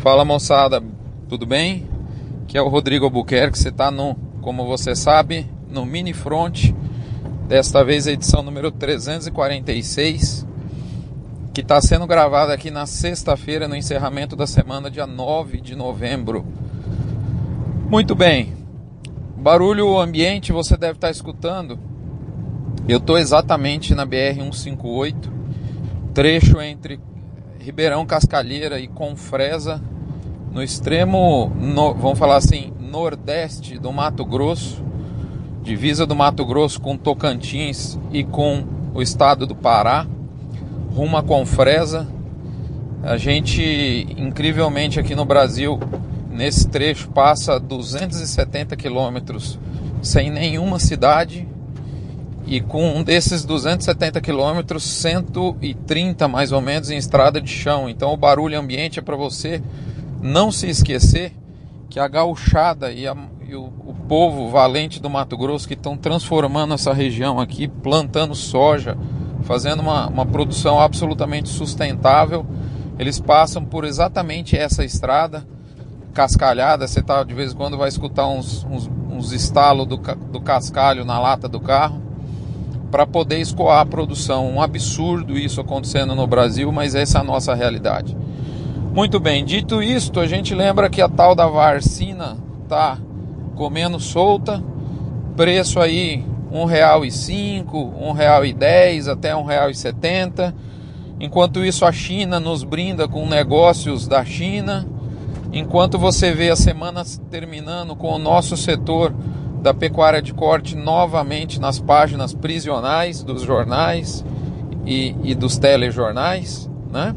Fala moçada, tudo bem? Aqui é o Rodrigo Albuquerque, você está no, como você sabe, no Mini Front, desta vez a edição número 346, que está sendo gravada aqui na sexta-feira, no encerramento da semana, dia 9 de novembro. Muito bem, barulho ambiente você deve estar tá escutando. Eu estou exatamente na BR-158, trecho entre Ribeirão Cascalheira e Confresa, no extremo, no, vamos falar assim, nordeste do Mato Grosso, divisa do Mato Grosso com Tocantins e com o estado do Pará, rumo a Confresa. A gente, incrivelmente aqui no Brasil, nesse trecho passa 270 quilômetros sem nenhuma cidade e com um desses 270 quilômetros, 130 mais ou menos em estrada de chão. Então o barulho ambiente é para você não se esquecer que a gauchada e, a, e o, o, povo valente do Mato Grosso que estão transformando essa região aqui, plantando soja, fazendo uma, uma produção absolutamente sustentável, eles passam por exatamente essa estrada cascalhada. Você tá, de vez em quando vai escutar uns, uns, uns estalos do, do cascalho na lata do carro para poder escoar a produção. Um absurdo isso acontecendo no Brasil, mas essa é a nossa realidade. Muito bem, dito isto, a gente lembra que a tal da varcina tá comendo solta, preço aí um real e cinco, um real e dez, até um real e setenta. Enquanto isso a China nos brinda com negócios da China. Enquanto você vê as semanas terminando com o nosso setor da pecuária de corte novamente nas páginas prisionais dos jornais e, e dos telejornais, né?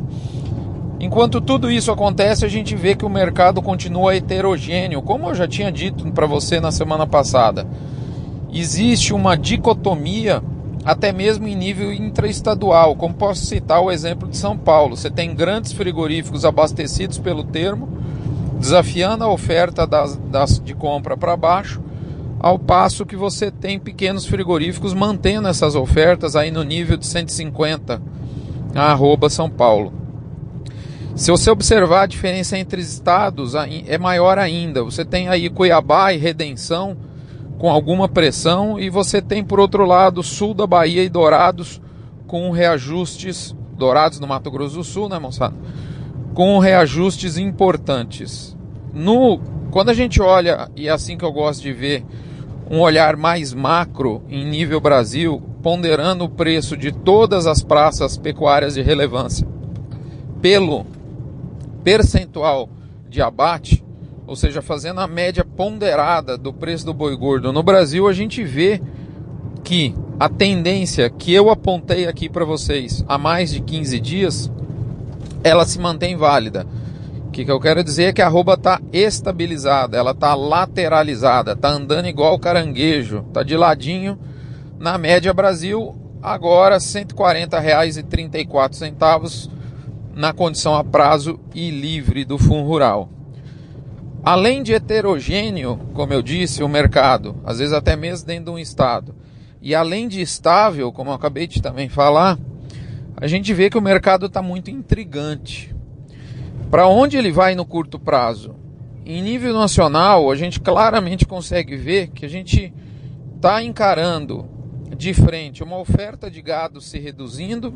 Enquanto tudo isso acontece, a gente vê que o mercado continua heterogêneo, como eu já tinha dito para você na semana passada. Existe uma dicotomia até mesmo em nível intraestadual, como posso citar o exemplo de São Paulo. Você tem grandes frigoríficos abastecidos pelo termo, desafiando a oferta das, das de compra para baixo, ao passo que você tem pequenos frigoríficos mantendo essas ofertas aí no nível de 150 a arroba São Paulo. Se você observar a diferença entre estados, é maior ainda. Você tem aí Cuiabá e Redenção com alguma pressão e você tem por outro lado sul da Bahia e Dourados com reajustes Dourados no Mato Grosso do Sul, né, moçada? Com reajustes importantes. No quando a gente olha e é assim que eu gosto de ver um olhar mais macro em nível Brasil, ponderando o preço de todas as praças pecuárias de relevância pelo percentual de abate, ou seja, fazendo a média ponderada do preço do boi gordo no Brasil, a gente vê que a tendência que eu apontei aqui para vocês há mais de 15 dias, ela se mantém válida que, que eu quero dizer é que a arroba está estabilizada, ela está lateralizada, está andando igual caranguejo, está de ladinho. Na média Brasil, agora R$ 140,34 na condição a prazo e livre do Fundo Rural. Além de heterogêneo, como eu disse, o mercado, às vezes até mesmo dentro de um estado, e além de estável, como eu acabei de também falar, a gente vê que o mercado está muito intrigante. Para onde ele vai no curto prazo? Em nível nacional, a gente claramente consegue ver que a gente está encarando de frente uma oferta de gado se reduzindo.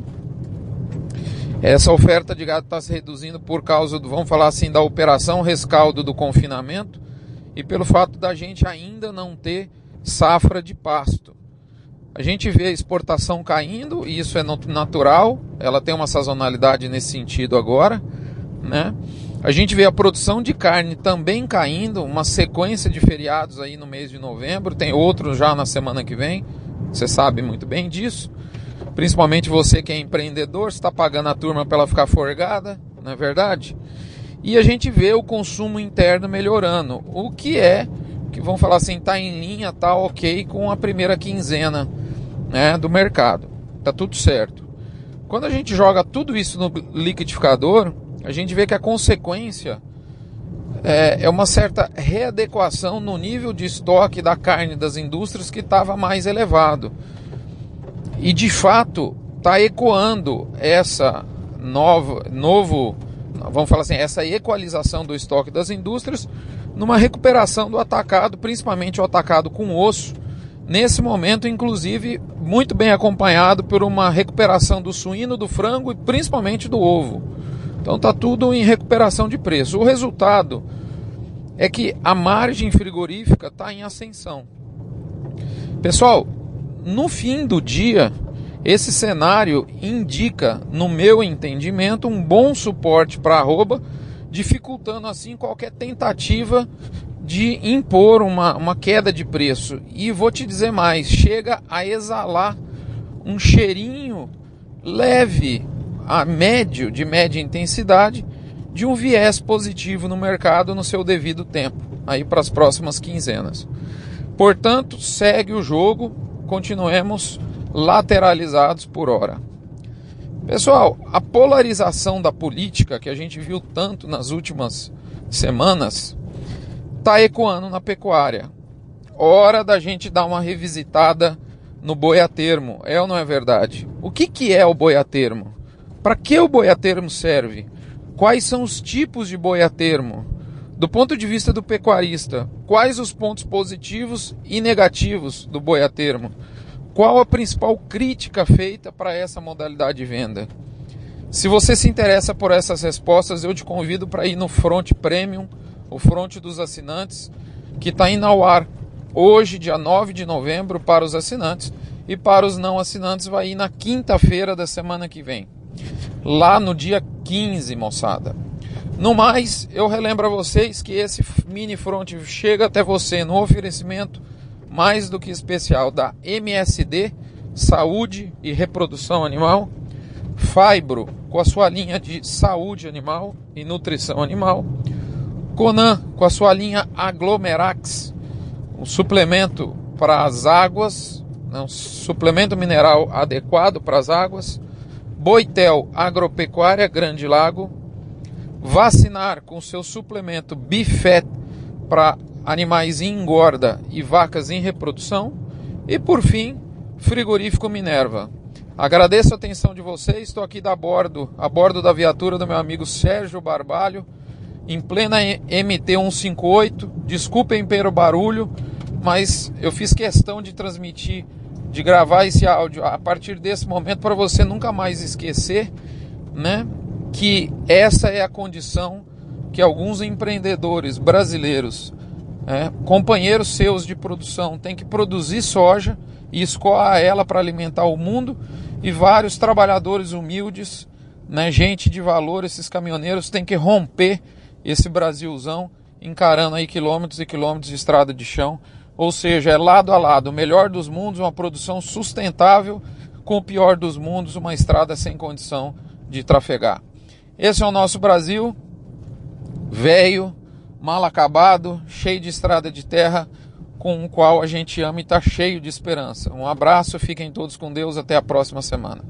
Essa oferta de gado está se reduzindo por causa do, vamos falar assim, da operação rescaldo do confinamento e pelo fato da gente ainda não ter safra de pasto. A gente vê a exportação caindo, e isso é natural, ela tem uma sazonalidade nesse sentido agora né? A gente vê a produção de carne também caindo, uma sequência de feriados aí no mês de novembro, tem outros já na semana que vem, você sabe muito bem disso. Principalmente você que é empreendedor, está pagando a turma para ela ficar forgada, não é verdade? E a gente vê o consumo interno melhorando, o que é, que vamos falar assim, está em linha, tá ok com a primeira quinzena né, do mercado, tá tudo certo. Quando a gente joga tudo isso no liquidificador, a gente vê que a consequência é, é uma certa readequação no nível de estoque da carne das indústrias que estava mais elevado. E de fato está ecoando essa nova, novo, vamos falar assim, essa equalização do estoque das indústrias numa recuperação do atacado, principalmente o atacado com osso. Nesse momento, inclusive, muito bem acompanhado por uma recuperação do suíno, do frango e principalmente do ovo. Então está tudo em recuperação de preço. O resultado é que a margem frigorífica está em ascensão. Pessoal, no fim do dia, esse cenário indica, no meu entendimento, um bom suporte para arroba, dificultando assim qualquer tentativa de impor uma, uma queda de preço. E vou te dizer mais: chega a exalar um cheirinho leve, a médio, de média intensidade, de um viés positivo no mercado no seu devido tempo, aí para as próximas quinzenas. Portanto, segue o jogo, continuemos lateralizados por hora. Pessoal, a polarização da política que a gente viu tanto nas últimas semanas está ecoando na pecuária. Hora da gente dar uma revisitada no boi a termo, é ou não é verdade? O que, que é o boi a termo? Para que o boi a termo serve? Quais são os tipos de boi a termo? Do ponto de vista do pecuarista, quais os pontos positivos e negativos do boi a termo? Qual a principal crítica feita para essa modalidade de venda? Se você se interessa por essas respostas, eu te convido para ir no Front Premium, o Front dos assinantes, que está indo ao ar hoje, dia 9 de novembro, para os assinantes, e para os não assinantes vai ir na quinta-feira da semana que vem, lá no dia 15, moçada. No mais, eu relembro a vocês que esse mini front chega até você no oferecimento mais do que especial da MSD, Saúde e Reprodução Animal, Fibro, com a sua linha de saúde animal e nutrição animal, Conan, com a sua linha Aglomerax, um suplemento para as águas, né, um suplemento mineral adequado para as águas, Boitel Agropecuária Grande Lago, vacinar com seu suplemento Bifet para animais em engorda e vacas em reprodução. E por fim, frigorífico Minerva. Agradeço a atenção de vocês. Estou aqui da bordo, a bordo da viatura do meu amigo Sérgio Barbalho, em plena MT 158. Desculpem pelo barulho, mas eu fiz questão de transmitir, de gravar esse áudio a partir desse momento para você nunca mais esquecer, né, que essa é a condição que alguns empreendedores brasileiros é, companheiros seus de produção têm que produzir soja e escoar ela para alimentar o mundo, e vários trabalhadores humildes, né, gente de valor, esses caminhoneiros têm que romper esse Brasilzão, encarando aí quilômetros e quilômetros de estrada de chão. Ou seja, é lado a lado, o melhor dos mundos, uma produção sustentável, com o pior dos mundos, uma estrada sem condição de trafegar. Esse é o nosso Brasil, velho, mal acabado, cheio de estrada de terra, com o qual a gente ama e está cheio de esperança. Um abraço, fiquem todos com Deus, até a próxima semana.